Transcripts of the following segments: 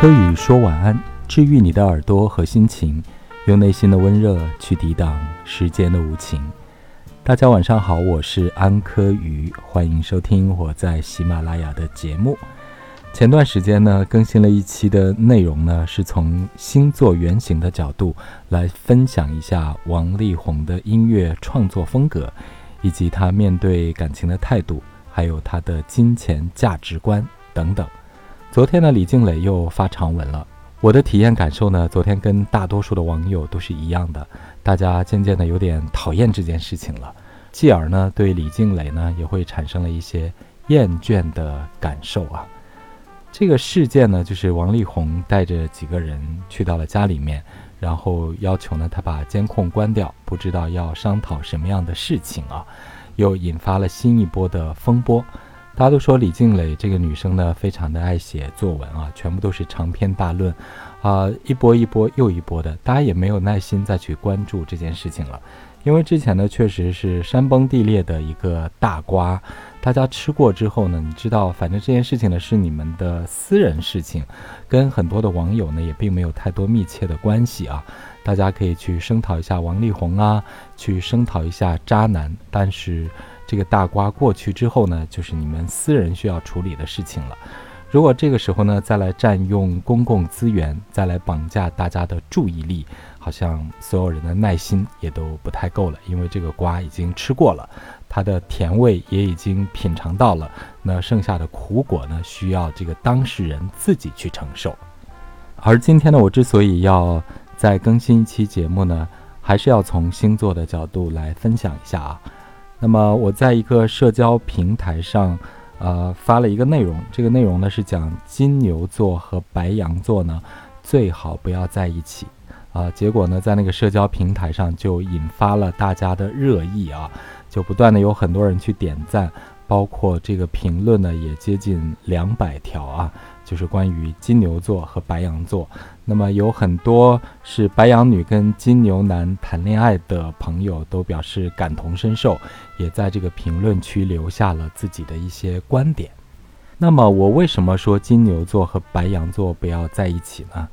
柯宇说晚安，治愈你的耳朵和心情，用内心的温热去抵挡时间的无情。大家晚上好，我是安柯宇，欢迎收听我在喜马拉雅的节目。前段时间呢，更新了一期的内容呢，是从星座原型的角度来分享一下王力宏的音乐创作风格，以及他面对感情的态度，还有他的金钱价值观等等。昨天呢，李静蕾又发长文了。我的体验感受呢，昨天跟大多数的网友都是一样的，大家渐渐的有点讨厌这件事情了，继而呢，对李静蕾呢也会产生了一些厌倦的感受啊。这个事件呢，就是王力宏带着几个人去到了家里面，然后要求呢他把监控关掉，不知道要商讨什么样的事情啊，又引发了新一波的风波。大家都说李静蕾这个女生呢，非常的爱写作文啊，全部都是长篇大论，啊，一波一波又一波的，大家也没有耐心再去关注这件事情了，因为之前呢确实是山崩地裂的一个大瓜，大家吃过之后呢，你知道，反正这件事情呢是你们的私人事情，跟很多的网友呢也并没有太多密切的关系啊，大家可以去声讨一下王力宏啊，去声讨一下渣男，但是。这个大瓜过去之后呢，就是你们私人需要处理的事情了。如果这个时候呢，再来占用公共资源，再来绑架大家的注意力，好像所有人的耐心也都不太够了。因为这个瓜已经吃过了，它的甜味也已经品尝到了，那剩下的苦果呢，需要这个当事人自己去承受。而今天呢，我之所以要再更新一期节目呢，还是要从星座的角度来分享一下啊。那么我在一个社交平台上，呃，发了一个内容。这个内容呢是讲金牛座和白羊座呢最好不要在一起啊。结果呢，在那个社交平台上就引发了大家的热议啊，就不断的有很多人去点赞，包括这个评论呢也接近两百条啊。就是关于金牛座和白羊座，那么有很多是白羊女跟金牛男谈恋爱的朋友都表示感同身受，也在这个评论区留下了自己的一些观点。那么我为什么说金牛座和白羊座不要在一起呢？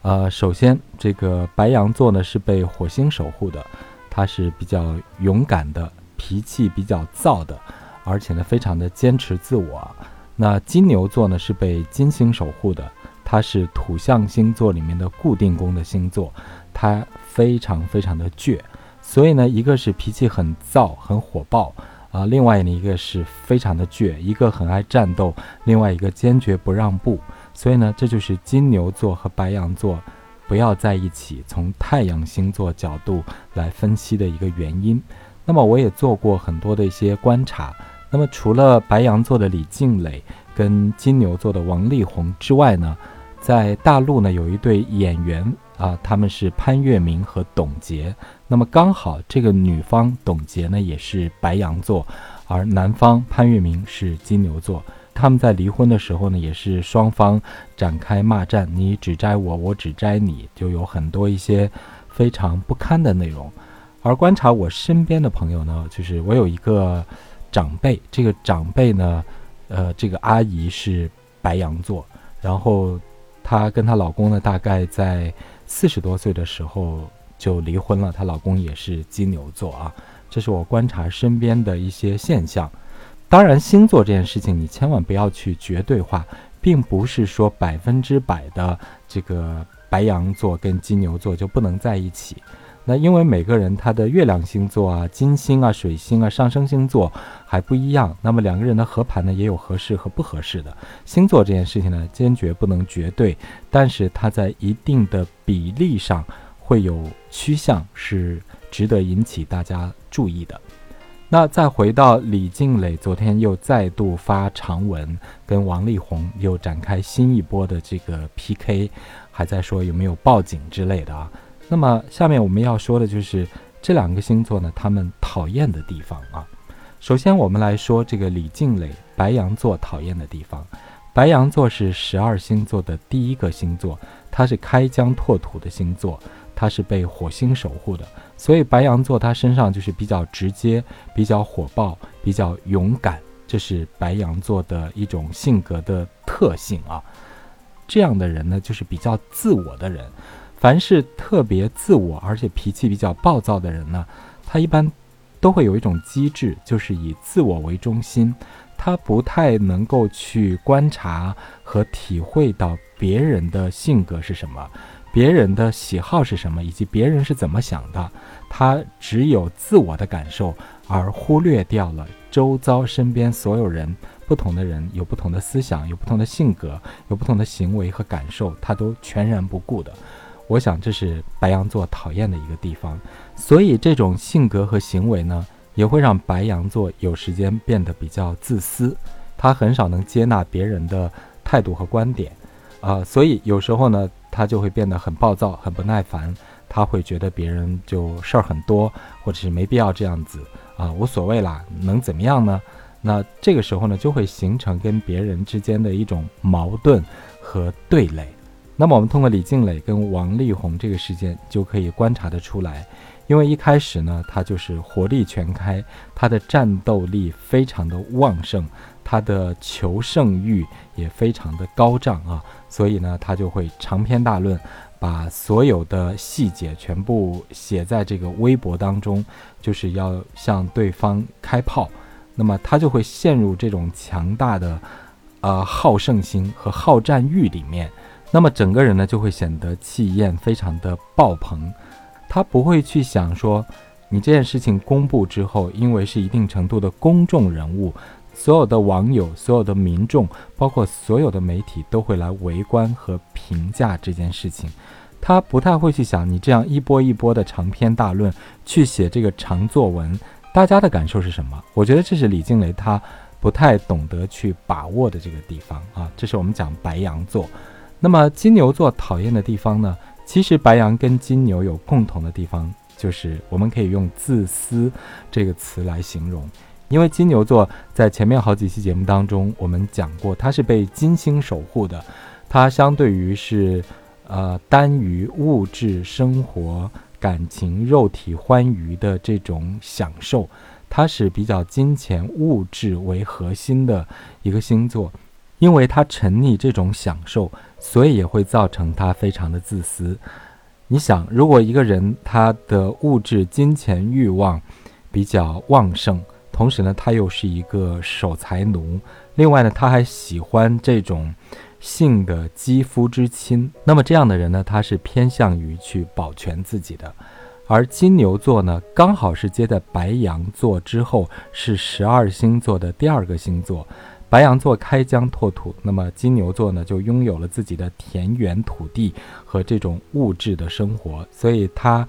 呃，首先这个白羊座呢是被火星守护的，他是比较勇敢的，脾气比较躁的，而且呢非常的坚持自我。那金牛座呢是被金星守护的，它是土象星座里面的固定宫的星座，它非常非常的倔，所以呢，一个是脾气很躁很火爆啊，另外呢一个是非常的倔，一个很爱战斗，另外一个坚决不让步，所以呢，这就是金牛座和白羊座不要在一起，从太阳星座角度来分析的一个原因。那么我也做过很多的一些观察。那么除了白羊座的李静蕾跟金牛座的王力宏之外呢，在大陆呢有一对演员啊，他们是潘粤明和董洁。那么刚好这个女方董洁呢也是白羊座，而男方潘粤明是金牛座。他们在离婚的时候呢，也是双方展开骂战，你只摘我，我只摘你，就有很多一些非常不堪的内容。而观察我身边的朋友呢，就是我有一个。长辈，这个长辈呢，呃，这个阿姨是白羊座，然后她跟她老公呢，大概在四十多岁的时候就离婚了。她老公也是金牛座啊，这是我观察身边的一些现象。当然，星座这件事情你千万不要去绝对化，并不是说百分之百的这个白羊座跟金牛座就不能在一起。那因为每个人他的月亮星座啊、金星啊、水星啊、上升星座还不一样，那么两个人的合盘呢也有合适和不合适的。星座这件事情呢，坚决不能绝对，但是它在一定的比例上会有趋向，是值得引起大家注意的。那再回到李静蕾，昨天又再度发长文，跟王力宏又展开新一波的这个 PK，还在说有没有报警之类的啊。那么下面我们要说的就是这两个星座呢，他们讨厌的地方啊。首先我们来说这个李静蕾白羊座讨厌的地方。白羊座是十二星座的第一个星座，它是开疆拓土的星座，它是被火星守护的，所以白羊座它身上就是比较直接、比较火爆、比较勇敢，这是白羊座的一种性格的特性啊。这样的人呢，就是比较自我的人。凡是特别自我而且脾气比较暴躁的人呢，他一般都会有一种机制，就是以自我为中心，他不太能够去观察和体会到别人的性格是什么，别人的喜好是什么，以及别人是怎么想的。他只有自我的感受，而忽略掉了周遭身边所有人。不同的人有不同的思想，有不同的性格，有不同的行为和感受，他都全然不顾的。我想这是白羊座讨厌的一个地方。所以这种性格和行为呢，也会让白羊座有时间变得比较自私。他很少能接纳别人的态度和观点，啊，所以有时候呢，他就会变得很暴躁、很不耐烦。他会觉得别人就事儿很多，或者是没必要这样子啊，无所谓啦，能怎么样呢？那这个时候呢，就会形成跟别人之间的一种矛盾和对垒。那么我们通过李静蕾跟王力宏这个事件就可以观察得出来，因为一开始呢，他就是火力全开，他的战斗力非常的旺盛，他的求胜欲也非常的高涨啊，所以呢，他就会长篇大论，把所有的细节全部写在这个微博当中，就是要向对方开炮。那么他就会陷入这种强大的，呃好胜心和好战欲里面，那么整个人呢就会显得气焰非常的爆棚，他不会去想说，你这件事情公布之后，因为是一定程度的公众人物，所有的网友、所有的民众，包括所有的媒体都会来围观和评价这件事情，他不太会去想你这样一波一波的长篇大论去写这个长作文。大家的感受是什么？我觉得这是李静蕾他不太懂得去把握的这个地方啊。这是我们讲白羊座。那么金牛座讨厌的地方呢？其实白羊跟金牛有共同的地方，就是我们可以用“自私”这个词来形容。因为金牛座在前面好几期节目当中，我们讲过，它是被金星守护的，它相对于是呃单于物质生活。感情、肉体欢愉的这种享受，它是比较金钱、物质为核心的一个星座，因为他沉溺这种享受，所以也会造成他非常的自私。你想，如果一个人他的物质、金钱欲望比较旺盛，同时呢，他又是一个守财奴，另外呢，他还喜欢这种。性的肌肤之亲，那么这样的人呢，他是偏向于去保全自己的，而金牛座呢，刚好是接在白羊座之后，是十二星座的第二个星座。白羊座开疆拓土，那么金牛座呢，就拥有了自己的田园土地和这种物质的生活，所以他。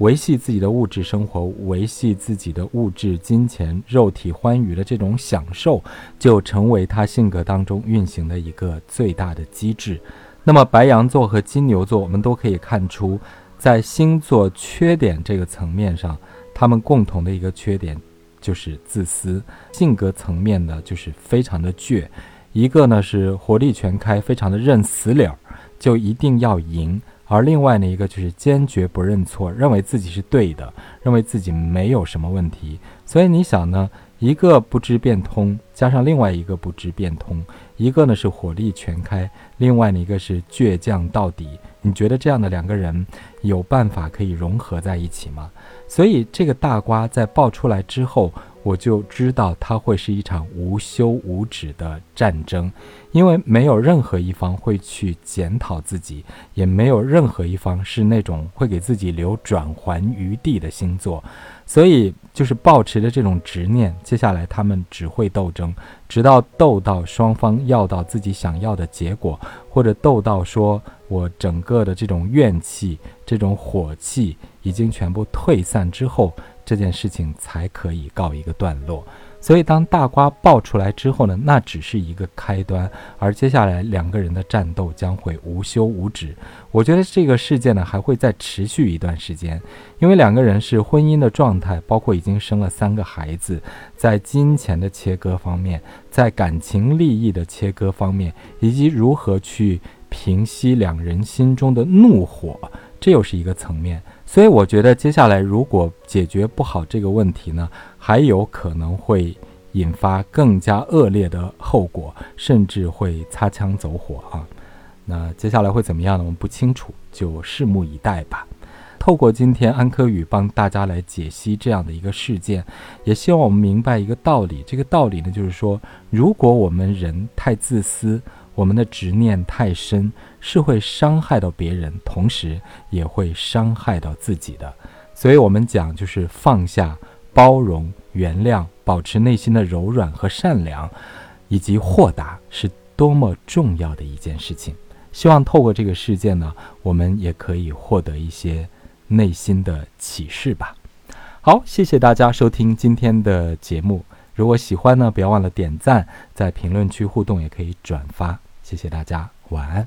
维系自己的物质生活，维系自己的物质、金钱、肉体欢愉的这种享受，就成为他性格当中运行的一个最大的机制。那么，白羊座和金牛座，我们都可以看出，在星座缺点这个层面上，他们共同的一个缺点就是自私。性格层面呢，就是非常的倔，一个呢是火力全开，非常的认死理儿，就一定要赢。而另外呢一个就是坚决不认错，认为自己是对的，认为自己没有什么问题。所以你想呢，一个不知变通，加上另外一个不知变通，一个呢是火力全开，另外呢一个是倔强到底。你觉得这样的两个人有办法可以融合在一起吗？所以这个大瓜在爆出来之后。我就知道它会是一场无休无止的战争，因为没有任何一方会去检讨自己，也没有任何一方是那种会给自己留转圜余地的星座，所以就是保持着这种执念，接下来他们只会斗争，直到斗到双方要到自己想要的结果，或者斗到说我整个的这种怨气、这种火气已经全部退散之后。这件事情才可以告一个段落，所以当大瓜爆出来之后呢，那只是一个开端，而接下来两个人的战斗将会无休无止。我觉得这个事件呢还会再持续一段时间，因为两个人是婚姻的状态，包括已经生了三个孩子，在金钱的切割方面，在感情利益的切割方面，以及如何去平息两人心中的怒火，这又是一个层面。所以我觉得接下来如果解决不好这个问题呢，还有可能会引发更加恶劣的后果，甚至会擦枪走火啊。那接下来会怎么样呢？我们不清楚，就拭目以待吧。透过今天安科宇帮大家来解析这样的一个事件，也希望我们明白一个道理。这个道理呢，就是说，如果我们人太自私，我们的执念太深，是会伤害到别人，同时也会伤害到自己的。所以，我们讲就是放下、包容、原谅，保持内心的柔软和善良，以及豁达，是多么重要的一件事情。希望透过这个事件呢，我们也可以获得一些。内心的启示吧。好，谢谢大家收听今天的节目。如果喜欢呢，不要忘了点赞，在评论区互动，也可以转发。谢谢大家，晚安。